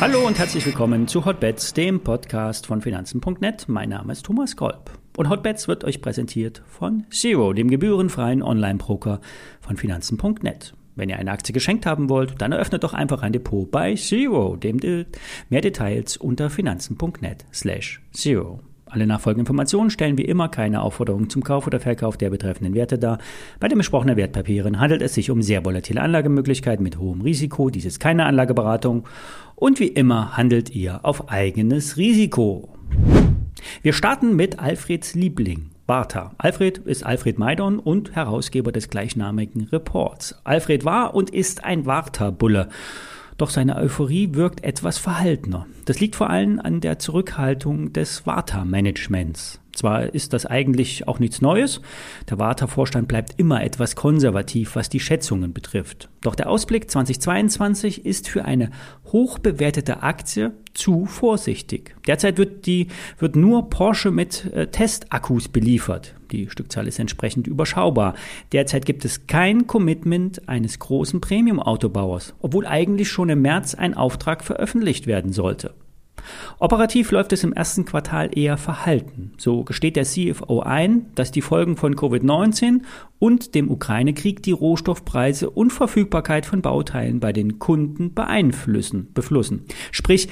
Hallo und herzlich willkommen zu Hotbets, dem Podcast von Finanzen.net. Mein Name ist Thomas Kolb. Und Hotbets wird euch präsentiert von Zero, dem gebührenfreien Online-Broker von Finanzen.net. Wenn ihr eine Aktie geschenkt haben wollt, dann eröffnet doch einfach ein Depot bei Zero. Dem De mehr Details unter finanzen.net slash Zero. Alle nachfolgenden Informationen stellen wie immer keine Aufforderung zum Kauf oder Verkauf der betreffenden Werte dar. Bei den besprochenen Wertpapieren handelt es sich um sehr volatile Anlagemöglichkeiten mit hohem Risiko. Dies ist keine Anlageberatung und wie immer handelt ihr auf eigenes Risiko. Wir starten mit Alfreds Liebling. Warta. Alfred ist Alfred Maidon und Herausgeber des gleichnamigen Reports. Alfred war und ist ein Warta-Bulle. Doch seine Euphorie wirkt etwas verhaltener. Das liegt vor allem an der Zurückhaltung des Warta-Managements. Zwar ist das eigentlich auch nichts Neues, der Warta-Vorstand bleibt immer etwas konservativ, was die Schätzungen betrifft. Doch der Ausblick 2022 ist für eine hoch bewertete Aktie zu vorsichtig. Derzeit wird, die, wird nur Porsche mit äh, Testakkus beliefert. Die Stückzahl ist entsprechend überschaubar. Derzeit gibt es kein Commitment eines großen Premium-Autobauers, obwohl eigentlich schon im März ein Auftrag veröffentlicht werden sollte. Operativ läuft es im ersten Quartal eher verhalten. So gesteht der CFO ein, dass die Folgen von Covid-19 und dem Ukraine-Krieg die Rohstoffpreise und Verfügbarkeit von Bauteilen bei den Kunden beeinflussen, beflussen. Sprich,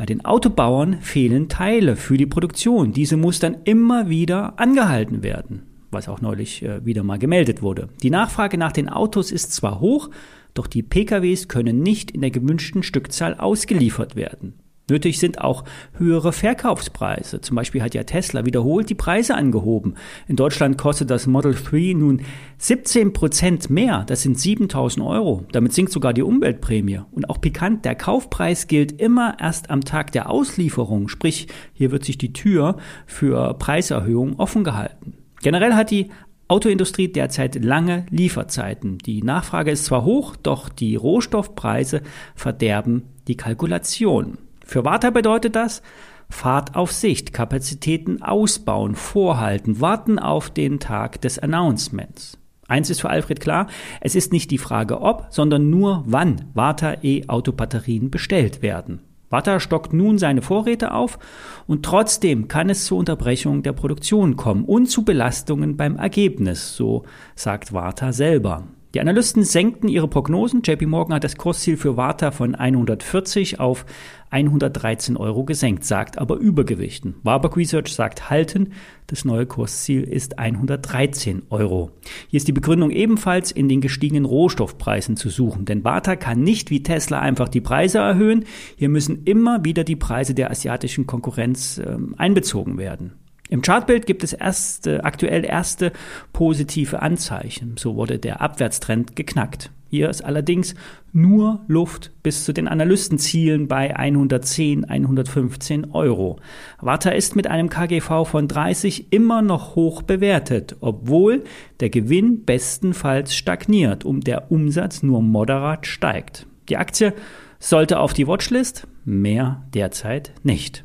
bei den Autobauern fehlen Teile für die Produktion. Diese muss dann immer wieder angehalten werden, was auch neulich äh, wieder mal gemeldet wurde. Die Nachfrage nach den Autos ist zwar hoch, doch die PKWs können nicht in der gewünschten Stückzahl ausgeliefert werden. Nötig sind auch höhere Verkaufspreise. Zum Beispiel hat ja Tesla wiederholt die Preise angehoben. In Deutschland kostet das Model 3 nun 17 Prozent mehr. Das sind 7000 Euro. Damit sinkt sogar die Umweltprämie. Und auch pikant, der Kaufpreis gilt immer erst am Tag der Auslieferung. Sprich, hier wird sich die Tür für Preiserhöhungen offen gehalten. Generell hat die Autoindustrie derzeit lange Lieferzeiten. Die Nachfrage ist zwar hoch, doch die Rohstoffpreise verderben die Kalkulation. Für Warta bedeutet das, Fahrt auf Sicht, Kapazitäten ausbauen, vorhalten, warten auf den Tag des Announcements. Eins ist für Alfred klar, es ist nicht die Frage ob, sondern nur wann Warta E-Autobatterien bestellt werden. Warta stockt nun seine Vorräte auf und trotzdem kann es zu Unterbrechungen der Produktion kommen und zu Belastungen beim Ergebnis, so sagt Warta selber. Die Analysten senkten ihre Prognosen. JP Morgan hat das Kursziel für Warta von 140 auf 113 Euro gesenkt, sagt aber Übergewichten. Warburg Research sagt halten. Das neue Kursziel ist 113 Euro. Hier ist die Begründung ebenfalls in den gestiegenen Rohstoffpreisen zu suchen. Denn Warta kann nicht wie Tesla einfach die Preise erhöhen. Hier müssen immer wieder die Preise der asiatischen Konkurrenz äh, einbezogen werden. Im Chartbild gibt es erste, aktuell erste positive Anzeichen. So wurde der Abwärtstrend geknackt. Hier ist allerdings nur Luft bis zu den Analystenzielen bei 110, 115 Euro. Warta ist mit einem KGV von 30 immer noch hoch bewertet, obwohl der Gewinn bestenfalls stagniert und der Umsatz nur moderat steigt. Die Aktie sollte auf die Watchlist, mehr derzeit nicht.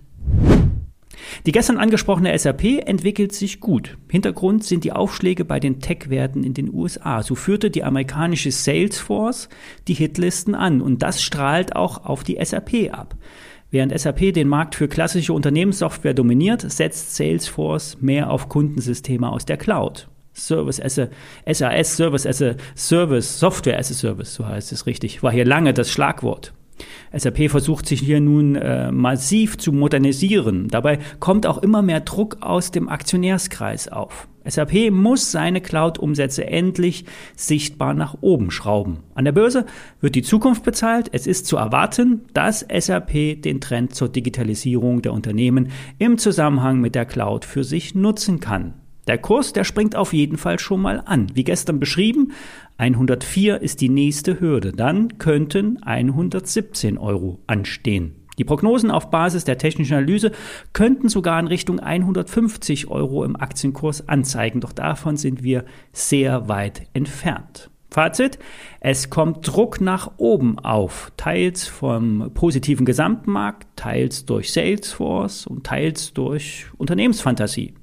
Die gestern angesprochene SAP entwickelt sich gut. Hintergrund sind die Aufschläge bei den Tech-Werten in den USA. So führte die amerikanische Salesforce die Hitlisten an und das strahlt auch auf die SAP ab. Während SAP den Markt für klassische Unternehmenssoftware dominiert, setzt Salesforce mehr auf Kundensysteme aus der Cloud. Service as a SAS, Service as a Service, Software as a Service, so heißt es richtig, war hier lange das Schlagwort. SAP versucht sich hier nun äh, massiv zu modernisieren. Dabei kommt auch immer mehr Druck aus dem Aktionärskreis auf. SAP muss seine Cloud-Umsätze endlich sichtbar nach oben schrauben. An der Börse wird die Zukunft bezahlt. Es ist zu erwarten, dass SAP den Trend zur Digitalisierung der Unternehmen im Zusammenhang mit der Cloud für sich nutzen kann. Der Kurs, der springt auf jeden Fall schon mal an. Wie gestern beschrieben, 104 ist die nächste Hürde. Dann könnten 117 Euro anstehen. Die Prognosen auf Basis der technischen Analyse könnten sogar in Richtung 150 Euro im Aktienkurs anzeigen, doch davon sind wir sehr weit entfernt. Fazit, es kommt Druck nach oben auf, teils vom positiven Gesamtmarkt, teils durch Salesforce und teils durch Unternehmensfantasie.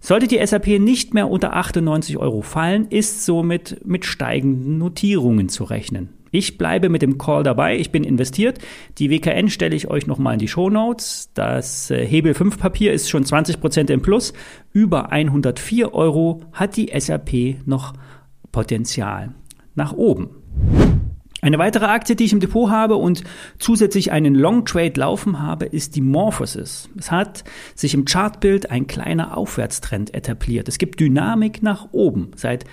Sollte die SAP nicht mehr unter 98 Euro fallen, ist somit mit steigenden Notierungen zu rechnen. Ich bleibe mit dem Call dabei. Ich bin investiert. Die WKN stelle ich euch nochmal in die Show Notes. Das äh, Hebel 5 Papier ist schon 20% im Plus. Über 104 Euro hat die SAP noch Potenzial nach oben. Eine weitere Aktie, die ich im Depot habe und zusätzlich einen Long Trade laufen habe, ist die Morphosis. Es hat sich im Chartbild ein kleiner Aufwärtstrend etabliert. Es gibt Dynamik nach oben. Seit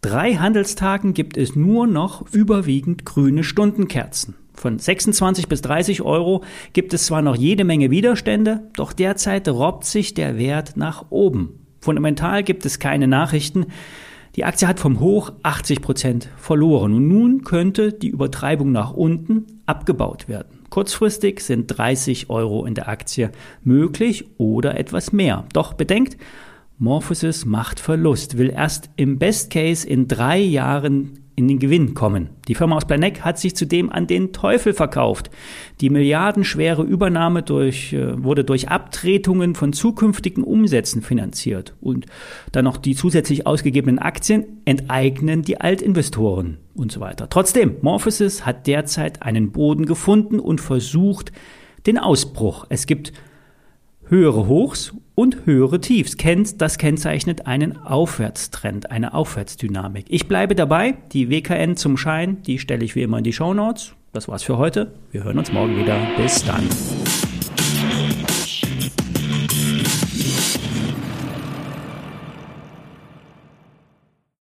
drei Handelstagen gibt es nur noch überwiegend grüne Stundenkerzen. Von 26 bis 30 Euro gibt es zwar noch jede Menge Widerstände, doch derzeit robbt sich der Wert nach oben. Fundamental gibt es keine Nachrichten, die Aktie hat vom Hoch 80 Prozent verloren und nun könnte die Übertreibung nach unten abgebaut werden. Kurzfristig sind 30 Euro in der Aktie möglich oder etwas mehr. Doch bedenkt, Morphosis macht Verlust, will erst im Best Case in drei Jahren in den Gewinn kommen. Die Firma aus Planek hat sich zudem an den Teufel verkauft. Die milliardenschwere Übernahme durch, äh, wurde durch Abtretungen von zukünftigen Umsätzen finanziert. Und dann noch die zusätzlich ausgegebenen Aktien enteignen die Altinvestoren und so weiter. Trotzdem, Morphosis hat derzeit einen Boden gefunden und versucht den Ausbruch. Es gibt höhere Hochs und höhere Tiefs. Das kennzeichnet einen Aufwärtstrend, eine Aufwärtsdynamik. Ich bleibe dabei. Die WKN zum Schein, die stelle ich wie immer in die Show Notes. Das war's für heute. Wir hören uns morgen wieder. Bis dann.